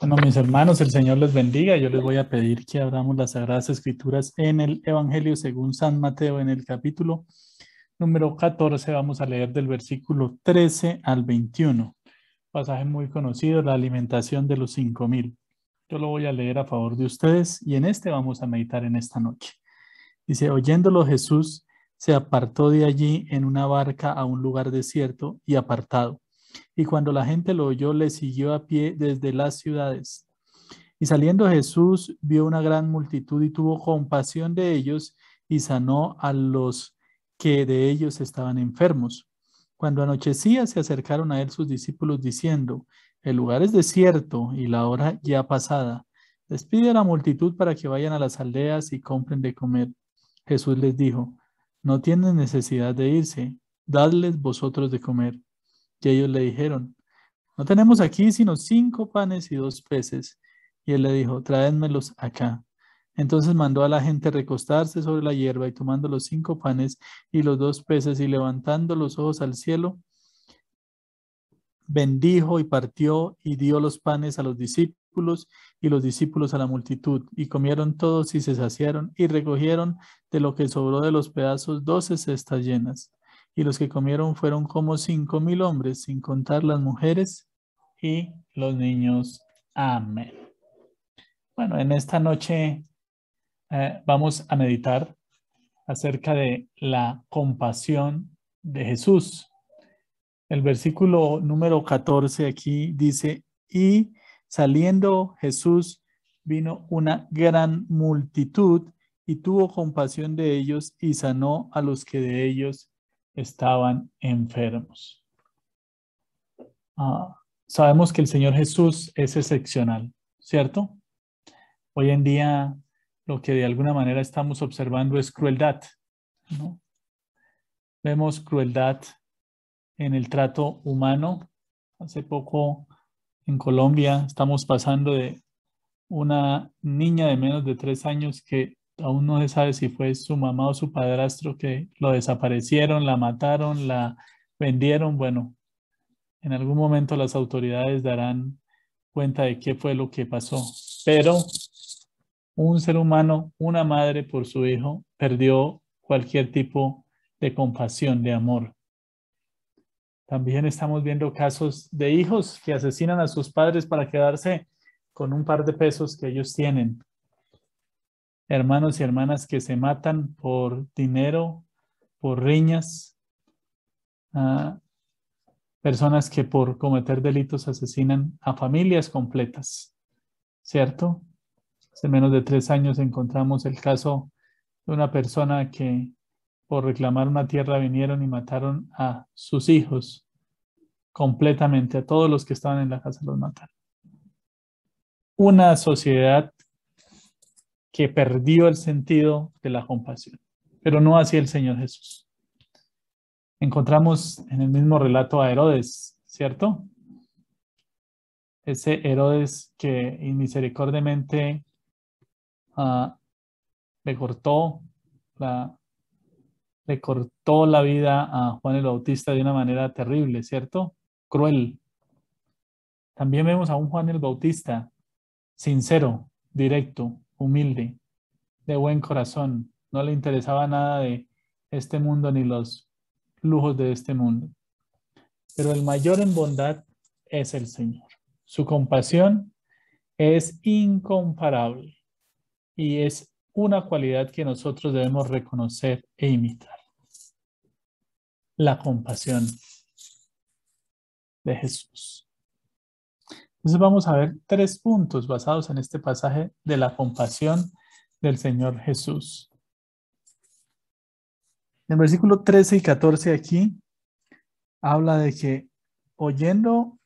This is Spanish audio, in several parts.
Bueno, mis hermanos, el Señor les bendiga. Yo les voy a pedir que abramos las Sagradas Escrituras en el Evangelio según San Mateo, en el capítulo número 14. Vamos a leer del versículo 13 al 21. Pasaje muy conocido, la alimentación de los cinco mil. Yo lo voy a leer a favor de ustedes y en este vamos a meditar en esta noche. Dice, oyéndolo Jesús se apartó de allí en una barca a un lugar desierto y apartado y cuando la gente lo oyó, le siguió a pie desde las ciudades. Y saliendo Jesús vio una gran multitud y tuvo compasión de ellos y sanó a los que de ellos estaban enfermos. Cuando anochecía, se acercaron a él sus discípulos diciendo, el lugar es desierto y la hora ya pasada. Despide a la multitud para que vayan a las aldeas y compren de comer. Jesús les dijo, no tienen necesidad de irse, dadles vosotros de comer. Y ellos le dijeron, no tenemos aquí sino cinco panes y dos peces. Y él le dijo, traédmelos acá. Entonces mandó a la gente recostarse sobre la hierba y tomando los cinco panes y los dos peces y levantando los ojos al cielo, bendijo y partió y dio los panes a los discípulos y los discípulos a la multitud. Y comieron todos y se saciaron y recogieron de lo que sobró de los pedazos doce cestas llenas y los que comieron fueron como cinco mil hombres, sin contar las mujeres y los niños. Amén. Bueno, en esta noche eh, vamos a meditar acerca de la compasión de Jesús. El versículo número 14 aquí dice, y saliendo Jesús vino una gran multitud y tuvo compasión de ellos y sanó a los que de ellos estaban enfermos. Ah, sabemos que el Señor Jesús es excepcional, ¿cierto? Hoy en día lo que de alguna manera estamos observando es crueldad. Vemos crueldad en el trato humano. Hace poco en Colombia estamos pasando de una niña de menos de tres años que aún no se sabe si fue su mamá o su padrastro que lo desaparecieron, la mataron, la vendieron. Bueno, en algún momento las autoridades darán cuenta de qué fue lo que pasó. Pero un ser humano, una madre por su hijo, perdió cualquier tipo de compasión, de amor. También estamos viendo casos de hijos que asesinan a sus padres para quedarse con un par de pesos que ellos tienen hermanos y hermanas que se matan por dinero, por riñas, personas que por cometer delitos asesinan a familias completas, ¿cierto? Hace menos de tres años encontramos el caso de una persona que por reclamar una tierra vinieron y mataron a sus hijos completamente, a todos los que estaban en la casa los mataron. Una sociedad que perdió el sentido de la compasión, pero no así el Señor Jesús. Encontramos en el mismo relato a Herodes, ¿cierto? Ese Herodes que inmisericordiamente la, le cortó la vida a Juan el Bautista de una manera terrible, ¿cierto? Cruel. También vemos a un Juan el Bautista sincero, directo, humilde, de buen corazón. No le interesaba nada de este mundo ni los lujos de este mundo. Pero el mayor en bondad es el Señor. Su compasión es incomparable y es una cualidad que nosotros debemos reconocer e imitar. La compasión de Jesús. Entonces vamos a ver tres puntos basados en este pasaje de la compasión del Señor Jesús. En el versículo 13 y 14 aquí habla de que oyendo,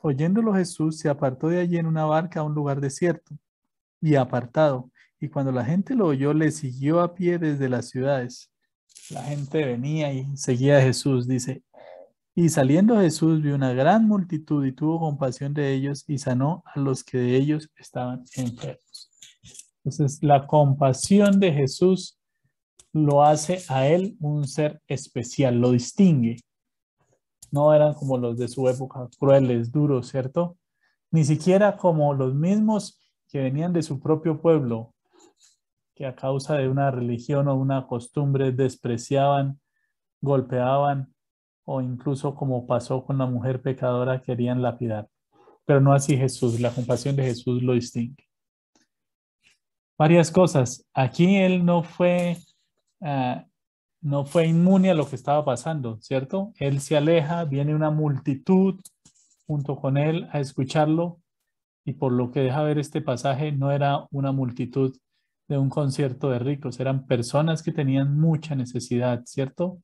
oyéndolo Jesús se apartó de allí en una barca a un lugar desierto y apartado. Y cuando la gente lo oyó, le siguió a pie desde las ciudades. La gente venía y seguía a Jesús. Dice, y saliendo Jesús vio una gran multitud y tuvo compasión de ellos y sanó a los que de ellos estaban enfermos. Entonces, la compasión de Jesús lo hace a él un ser especial, lo distingue. No eran como los de su época, crueles, duros, ¿cierto? ni siquiera como los mismos que venían de su propio pueblo, que a causa de una religión o una costumbre despreciaban, golpeaban o incluso como pasó con la mujer pecadora querían lapidar. Pero no así Jesús, la compasión de Jesús lo distingue. Varias cosas. Aquí él no fue, ah, no fue inmune a lo que estaba pasando, ¿cierto? Él se aleja, viene una multitud junto con él a escucharlo y por lo que deja ver este pasaje no era una multitud de un concierto de ricos, eran personas que tenían mucha necesidad, ¿cierto?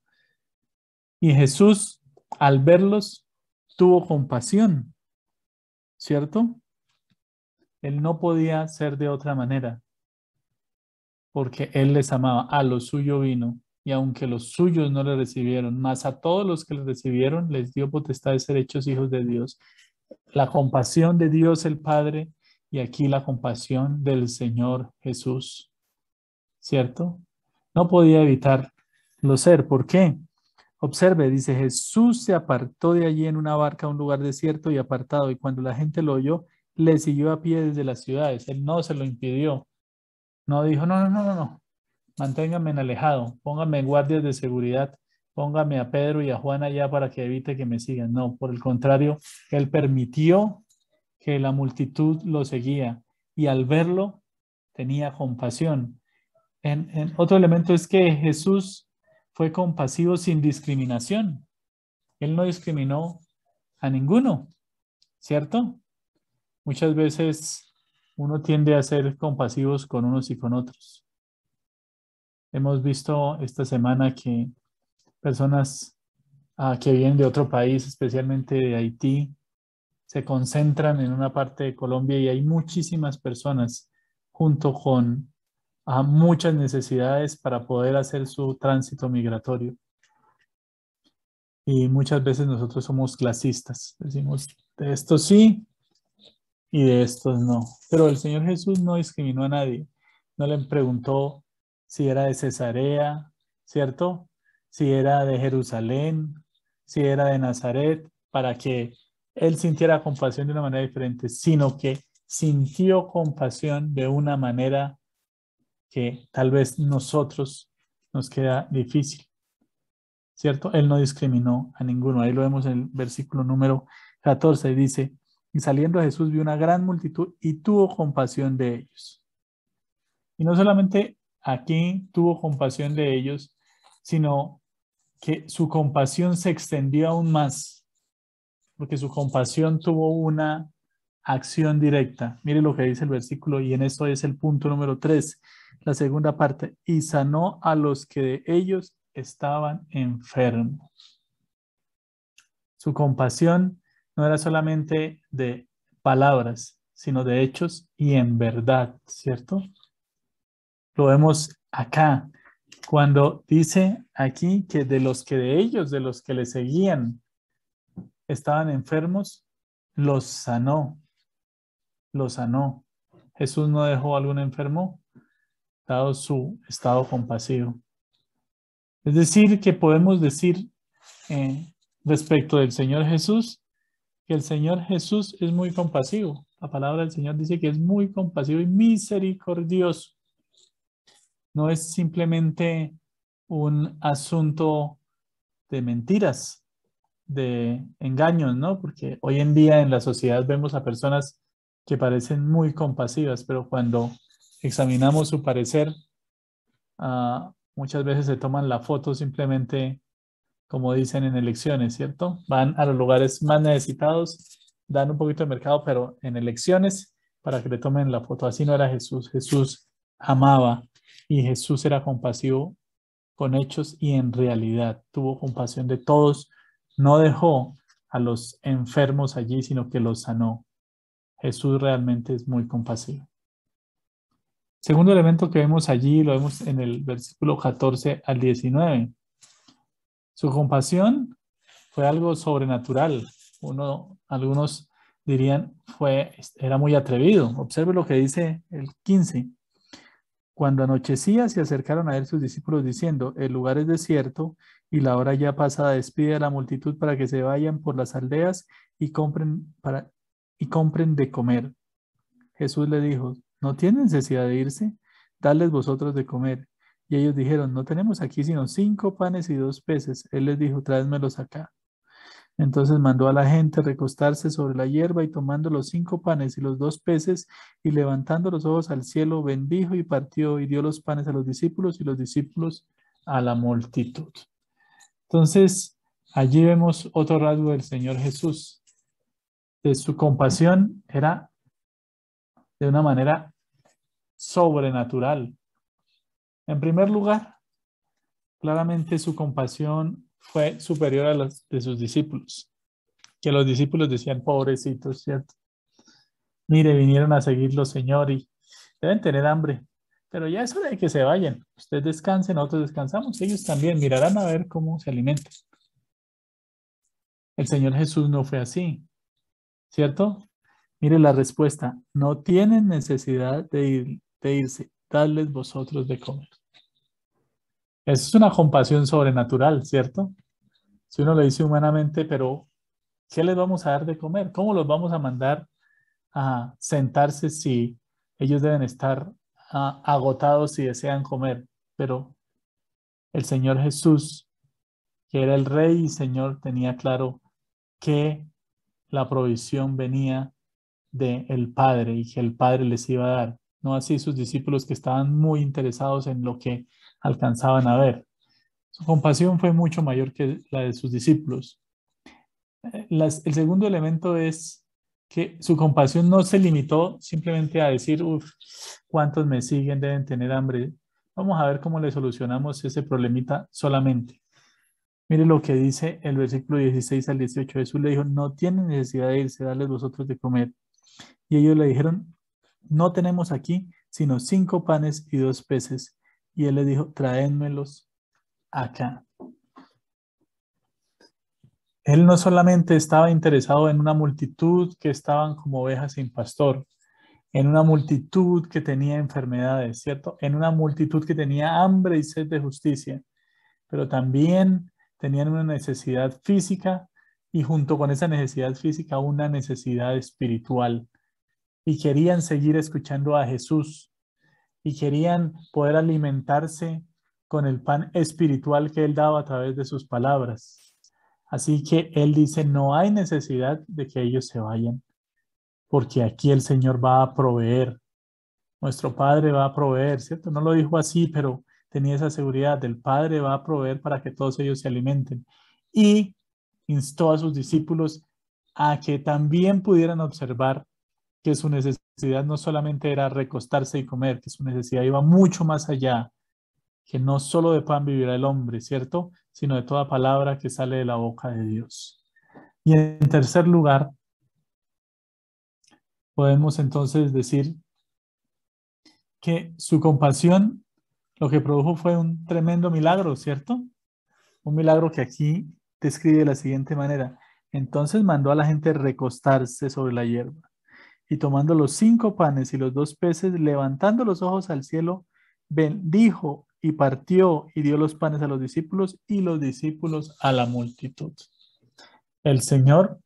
Y Jesús, al verlos, tuvo compasión, ¿cierto? Él no podía ser de otra manera, porque Él les amaba, a lo suyo vino, y aunque los suyos no le recibieron, más a todos los que le recibieron, les dio potestad de ser hechos hijos de Dios. La compasión de Dios el Padre y aquí la compasión del Señor Jesús, ¿cierto? No podía evitarlo ser. ¿Por qué? Observe, dice, Jesús se apartó de allí en una barca a un lugar desierto y apartado, y cuando la gente lo oyó, le siguió a pie desde las ciudades. Él no se lo impidió. No dijo, no, no, no, no, no. Manténgame en alejado, póngame guardias de seguridad, póngame a Pedro y a Juan allá para que evite que me sigan. No, por el contrario, él permitió que la multitud lo seguía y al verlo tenía compasión. En, otro elemento es que Jesús fue compasivo sin discriminación. Él no discriminó a ninguno, ¿cierto? Muchas veces uno tiende a ser compasivos con unos y con otros. Hemos visto esta semana que personas ah, que vienen de otro país, especialmente de Haití, se concentran en una parte de Colombia y hay muchísimas personas junto con ah, muchas necesidades para poder hacer su tránsito migratorio. Y muchas veces nosotros somos clasistas, decimos, de estos sí y de estos no. Pero el Señor Jesús no discriminó a nadie, no le preguntó si era de Cesarea, ¿cierto? Si era de Jerusalén, si era de Nazaret, para que él sintiera compasión de una manera diferente, sino que sintió compasión de una manera que tal vez nosotros nos queda difícil. ¿Cierto? Él no discriminó a ninguno. Ahí lo vemos en el versículo número 14. Dice, y saliendo Jesús vio una gran multitud y tuvo compasión de ellos. Y no solamente aquí tuvo compasión de ellos, sino que su compasión se extendió aún más porque su compasión tuvo una acción directa. Mire lo que dice el versículo y en esto es el punto número tres, la segunda parte, y sanó a los que de ellos estaban enfermos. Su compasión no era solamente de palabras, sino de hechos y en verdad, ¿cierto? Lo vemos acá, cuando dice aquí que de los que de ellos, de los que le seguían, estaban enfermos, los sanó, los sanó. Jesús no dejó a algún enfermo, su estado compasivo. Es decir, que podemos decir eh, respecto del Señor Jesús, que el Señor Jesús es muy compasivo. La palabra del Señor dice que es muy compasivo y misericordioso. No es simplemente un asunto de mentiras, de engaños, ¿no? Porque hoy en día en la sociedad vemos a personas que parecen muy compasivas, pero cuando examinamos su parecer, ah, muchas veces se toman la foto simplemente, como dicen en elecciones, ¿cierto? Van a los lugares más necesitados, dan un poquito de mercado, pero en elecciones para que le tomen la foto. Así no era Jesús. Jesús amaba y Jesús era compasivo con hechos y en realidad tuvo compasión de todos no dejó a los enfermos allí, sino que los sanó. Jesús realmente es muy compasivo. Segundo elemento que vemos allí, lo vemos en el versículo 14 al 19. Su compasión fue algo sobrenatural. Uno, algunos dirían, fue, era muy atrevido. Observe lo que dice el 15. Cuando anochecía, se acercaron a él sus discípulos diciendo, el lugar es desierto y la hora ya pasada despide a la multitud para que se vayan por las aldeas y compren para y compren de comer. Jesús le dijo, no tienen necesidad de irse, dadles vosotros de comer. Y ellos dijeron, no tenemos aquí sino cinco panes y dos peces. Él les dijo, tráesmelos acá. Entonces mandó a la gente recostarse sobre la hierba y tomando los cinco panes y los dos peces y levantando los ojos al cielo, bendijo y partió y dio los panes a los discípulos y los discípulos a la multitud. Entonces, allí vemos otro rasgo del Señor Jesús. De su compasión era de una manera sobrenatural. En primer lugar, claramente su compasión fue superior a la de sus discípulos, que los discípulos decían, pobrecitos, ¿cierto? Mire, vinieron a seguirlo, Señor, y deben tener hambre, pero ya es hora de que se vayan. Ustedes descansen, nosotros descansamos, ellos también mirarán a ver cómo se alimentan. El Señor Jesús no fue así, ¿cierto? Mire la respuesta, no tienen necesidad de, ir, de irse, dadles vosotros de comer. Eso es una compasión sobrenatural, ¿cierto? Si uno lo dice humanamente, pero ¿qué les vamos a dar de comer? ¿Cómo los vamos a mandar a sentarse si ellos deben estar ah, agotados si desean comer? Pero el Señor Jesús, que era el Rey y Señor, tenía claro que la provisión venía del Padre y que el Padre les iba a dar. No así sus discípulos que estaban muy interesados en lo que alcanzaban a ver. Su compasión fue mucho mayor que la de sus discípulos. Eh, el segundo elemento es que su compasión no se limitó simplemente a decir, uff, ¿cuántos me siguen? Deben tener hambre. Vamos a ver cómo le solucionamos ese problemita solamente. Mire lo que dice el versículo 16 al 18. Jesús le dijo, no tienen necesidad de irse, darles vosotros de comer. Y ellos le dijeron, no tenemos aquí sino cinco panes y dos peces. Y él le dijo, traédmelos acá. Él no solamente estaba interesado en una multitud que estaban como ovejas sin pastor, en una multitud que tenía enfermedades, ¿cierto? En una multitud que tenía hambre y sed de justicia, pero también tenían una necesidad física y junto con esa necesidad física una necesidad espiritual. Y querían seguir escuchando a Jesús, y querían poder alimentarse con el pan espiritual que Él daba a través de sus palabras. Así que Él dice, no hay necesidad de que ellos se vayan, porque aquí el Señor va a proveer. Nuestro Padre va a proveer, ¿cierto? No lo dijo así, pero tenía esa seguridad del Padre va a proveer para que todos ellos se alimenten. Y instó a sus discípulos a que también pudieran observar que su necesidad no solamente era recostarse y comer, que su necesidad iba mucho más allá, que no solo de pan vivirá el hombre, ¿cierto? Sino de toda palabra que sale de la boca de Dios. Y en tercer lugar, podemos entonces decir que su compasión lo que produjo fue un tremendo milagro, ¿cierto? Un milagro que aquí describe de la siguiente manera. Entonces mandó a la gente recostarse sobre la hierba y tomando los cinco panes y los dos peces, levantando los ojos al cielo, bendijo y partió y dio los panes a los discípulos y los discípulos a la multitud. El Señor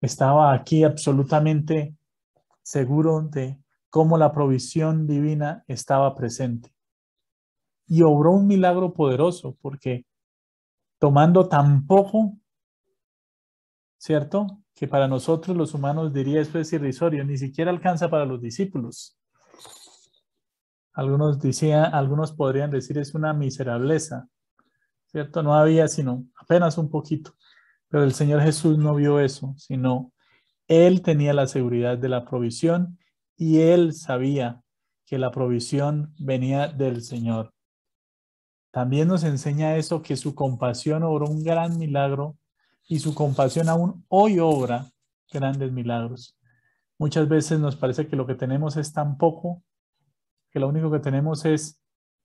estaba aquí absolutamente seguro de cómo la provisión divina estaba presente. Y obró un milagro poderoso porque tomando tan poco, ¿cierto? que para nosotros los humanos diría esto es irrisorio, ni siquiera alcanza para los discípulos. Algunos decían, algunos podrían decir es una miserableza, ¿cierto? No había sino apenas un poquito. Pero el Señor Jesús no vio eso, sino Él tenía la seguridad de la provisión y Él sabía que la provisión venía del Señor. También nos enseña eso, que su compasión obró un gran milagro y su compasión aún hoy obra grandes milagros. Muchas veces nos parece que lo que tenemos es tan poco, que lo único que tenemos es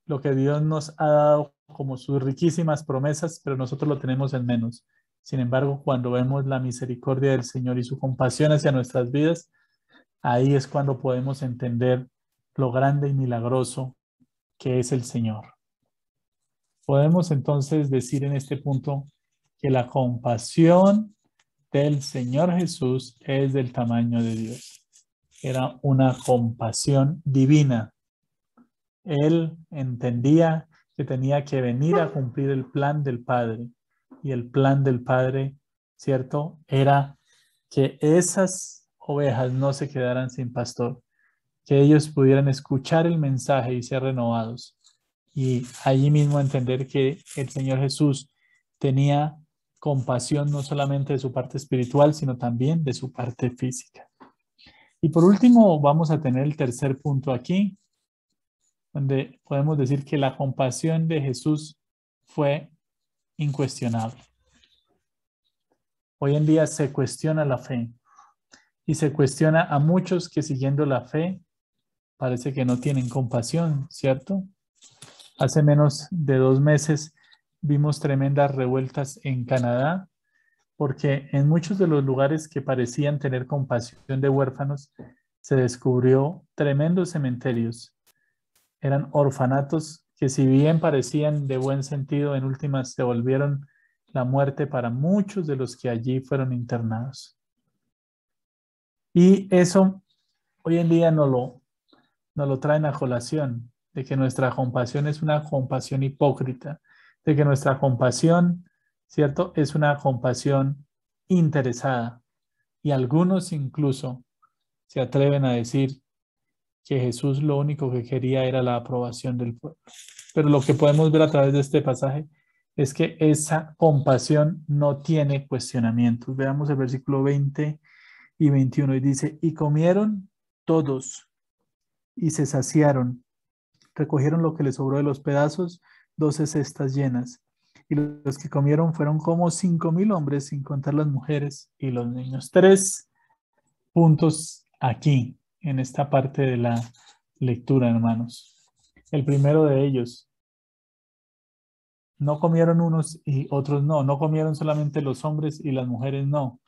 lo que Dios nos ha dado como sus riquísimas promesas, pero nosotros lo tenemos en menos. Sin embargo, cuando vemos la misericordia del Señor y su compasión hacia nuestras vidas, ahí es cuando podemos entender lo grande y milagroso que es el Señor. Podemos entonces decir en este punto que la compasión del Señor Jesús es del tamaño de Dios. Era una compasión divina. Él entendía que tenía que venir a cumplir el plan del Padre. Y el plan del Padre, ¿cierto? Era que esas ovejas no se quedaran sin pastor, que ellos pudieran escuchar el mensaje y ser renovados. Y allí mismo entender que el Señor Jesús tenía compasión no solamente de su parte espiritual, sino también de su parte física. Y por último, vamos a tener el tercer punto aquí, donde podemos decir que la compasión de Jesús fue incuestionable. Hoy en día se cuestiona la fe y se cuestiona a muchos que siguiendo la fe parece que no tienen compasión, ¿cierto? Hace menos de dos meses vimos tremendas revueltas en Canadá porque en muchos de los lugares que parecían tener compasión de huérfanos se descubrió tremendos cementerios. Eran orfanatos que si bien parecían de buen sentido, en últimas se volvieron la muerte para muchos de los que allí fueron internados. Y eso hoy en día no lo, no lo traen a colación, de que nuestra compasión es una compasión hipócrita, de que nuestra compasión, ¿cierto? Es una compasión interesada. Y algunos incluso se atreven a decir que Jesús lo único que quería era la aprobación del pueblo. Pero lo que podemos ver a través de este pasaje es que esa compasión no tiene cuestionamientos. Veamos el versículo 20 y 21 y dice, y comieron todos y se saciaron, recogieron lo que les sobró de los pedazos doce cestas llenas. Y los que comieron fueron como cinco mil hombres, sin contar las mujeres y los niños. Tres puntos aquí, en esta parte de la lectura, hermanos. El primero de ellos, no comieron unos y otros no. No comieron solamente los hombres y las mujeres no.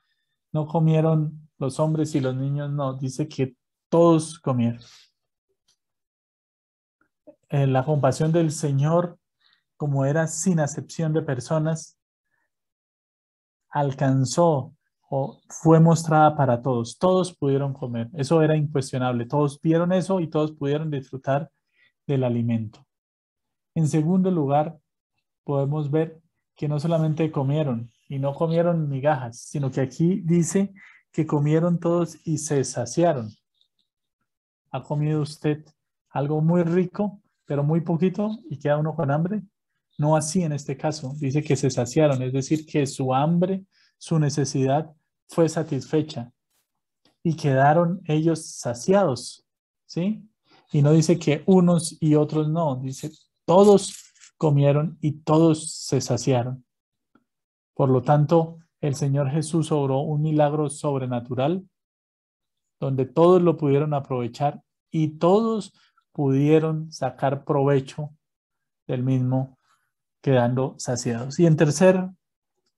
No comieron los hombres y los niños no. Dice que todos comieron. Eh, la compasión del Señor como era sin acepción de personas, alcanzó o fue mostrada para todos. Todos pudieron comer. Eso era incuestionable. Todos vieron eso y todos pudieron disfrutar del alimento. En segundo lugar, podemos ver que no solamente comieron y no comieron migajas, sino que aquí dice que comieron todos y se saciaron. ¿Ha comido usted algo muy rico, pero muy poquito y queda uno con hambre? No así en este caso. Dice que se saciaron, es decir, que su hambre, su necesidad fue satisfecha y quedaron ellos saciados, ¿sí? Y no dice que unos y otros no, dice todos comieron y todos se saciaron. Por lo tanto, el Señor Jesús obró un milagro sobrenatural donde todos lo pudieron aprovechar y todos pudieron sacar provecho del mismo quedando saciados. Y en tercer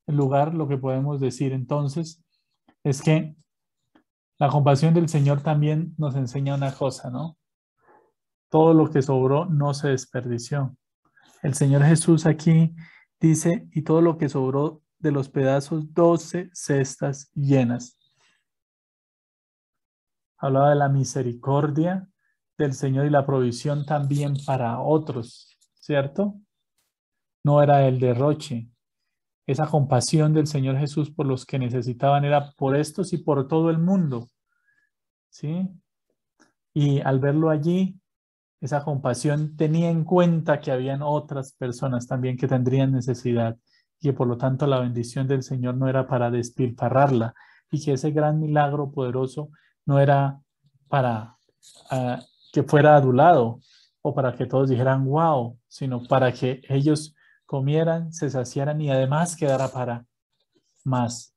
lugar, lo que podemos decir entonces es que la compasión del Señor también nos enseña una cosa, ¿no? Todo lo que sobró no se desperdició. El Señor Jesús aquí dice, y todo lo que sobró de los pedazos, doce cestas llenas. Hablaba de la misericordia del Señor y la provisión también para otros, ¿cierto? no era el derroche. Esa compasión del Señor Jesús por los que necesitaban era por estos y por todo el mundo. ¿Sí? Y al verlo allí, esa compasión tenía en cuenta que habían otras personas también que tendrían necesidad y que por lo tanto la bendición del Señor no era para despilfarrarla y que ese gran milagro poderoso no era para ah, que fuera adulado o para que todos dijeran wow, sino para que ellos comieran, se saciaran y además quedara para más.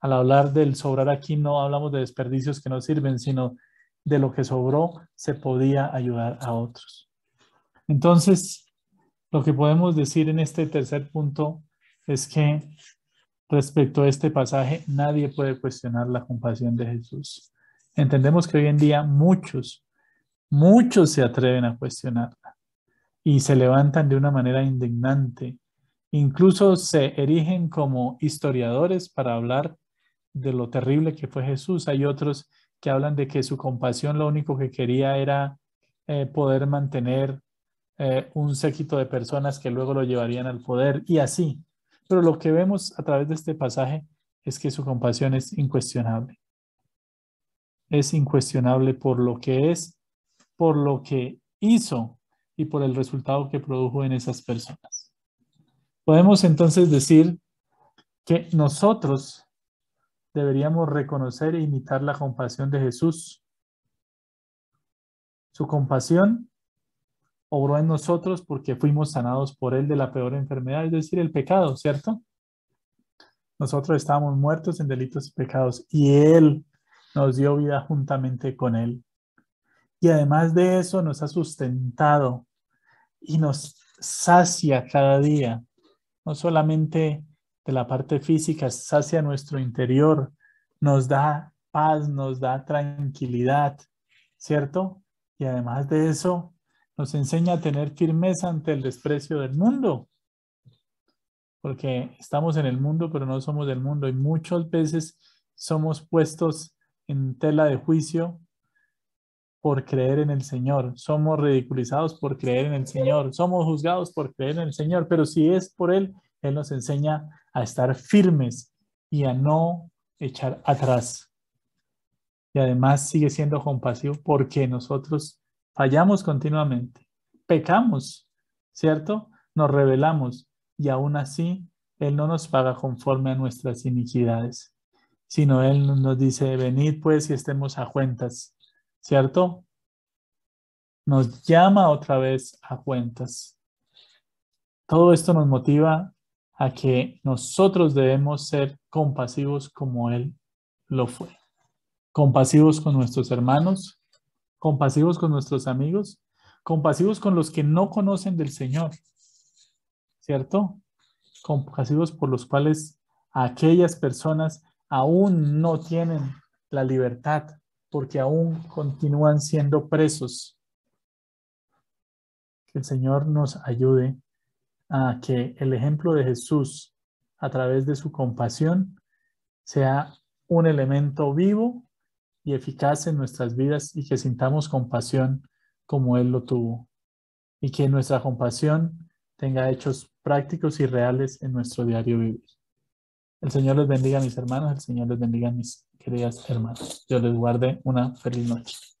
Al hablar del sobrar aquí no hablamos de desperdicios que no sirven, sino de lo que sobró se podía ayudar a otros. Entonces, lo que podemos decir en este tercer punto es que respecto a este pasaje, nadie puede cuestionar la compasión de Jesús. Entendemos que hoy en día muchos, muchos se atreven a cuestionarla y se levantan de una manera indignante. Incluso se erigen como historiadores para hablar de lo terrible que fue Jesús. Hay otros que hablan de que su compasión lo único que quería era eh, poder mantener eh, un séquito de personas que luego lo llevarían al poder y así. Pero lo que vemos a través de este pasaje es que su compasión es incuestionable. Es incuestionable por lo que es, por lo que hizo y por el resultado que produjo en esas personas. Podemos entonces decir que nosotros deberíamos reconocer e imitar la compasión de Jesús. Su compasión obró en nosotros porque fuimos sanados por Él de la peor enfermedad, es decir, el pecado, ¿cierto? Nosotros estábamos muertos en delitos y pecados y Él nos dio vida juntamente con Él. Y además de eso nos ha sustentado y nos sacia cada día, no solamente de la parte física, sacia nuestro interior, nos da paz, nos da tranquilidad, ¿cierto? Y además de eso, nos enseña a tener firmeza ante el desprecio del mundo. Porque estamos en el mundo, pero no somos del mundo. Y muchas veces somos puestos en tela de juicio por creer en el Señor. Somos ridiculizados por creer en el Señor. Somos juzgados por creer en el Señor. Pero si es por Él, Él nos enseña a estar firmes y a no echar atrás. Y además sigue siendo compasivo porque nosotros Fallamos continuamente, pecamos, ¿cierto? Nos rebelamos y aún así Él no nos paga conforme a nuestras iniquidades, sino Él nos dice, venid pues y estemos a cuentas, ¿cierto? Nos llama otra vez a cuentas. Todo esto nos motiva a que nosotros debemos ser compasivos como Él lo fue. Compasivos con nuestros hermanos, compasivos con nuestros amigos, compasivos con los que no conocen del Señor, ¿cierto? Compasivos por los cuales aquellas personas aún no tienen la libertad porque aún continúan siendo presos. Que el Señor nos ayude a que el ejemplo de Jesús a través de su compasión sea un elemento vivo y eficaz en nuestras vidas y que sintamos compasión como Él lo tuvo. Y que nuestra compasión tenga hechos prácticos y reales en nuestro diario vivir. El Señor les bendiga, mis hermanos. El Señor les bendiga, mis queridas hermanas. Dios les guarde una feliz noche.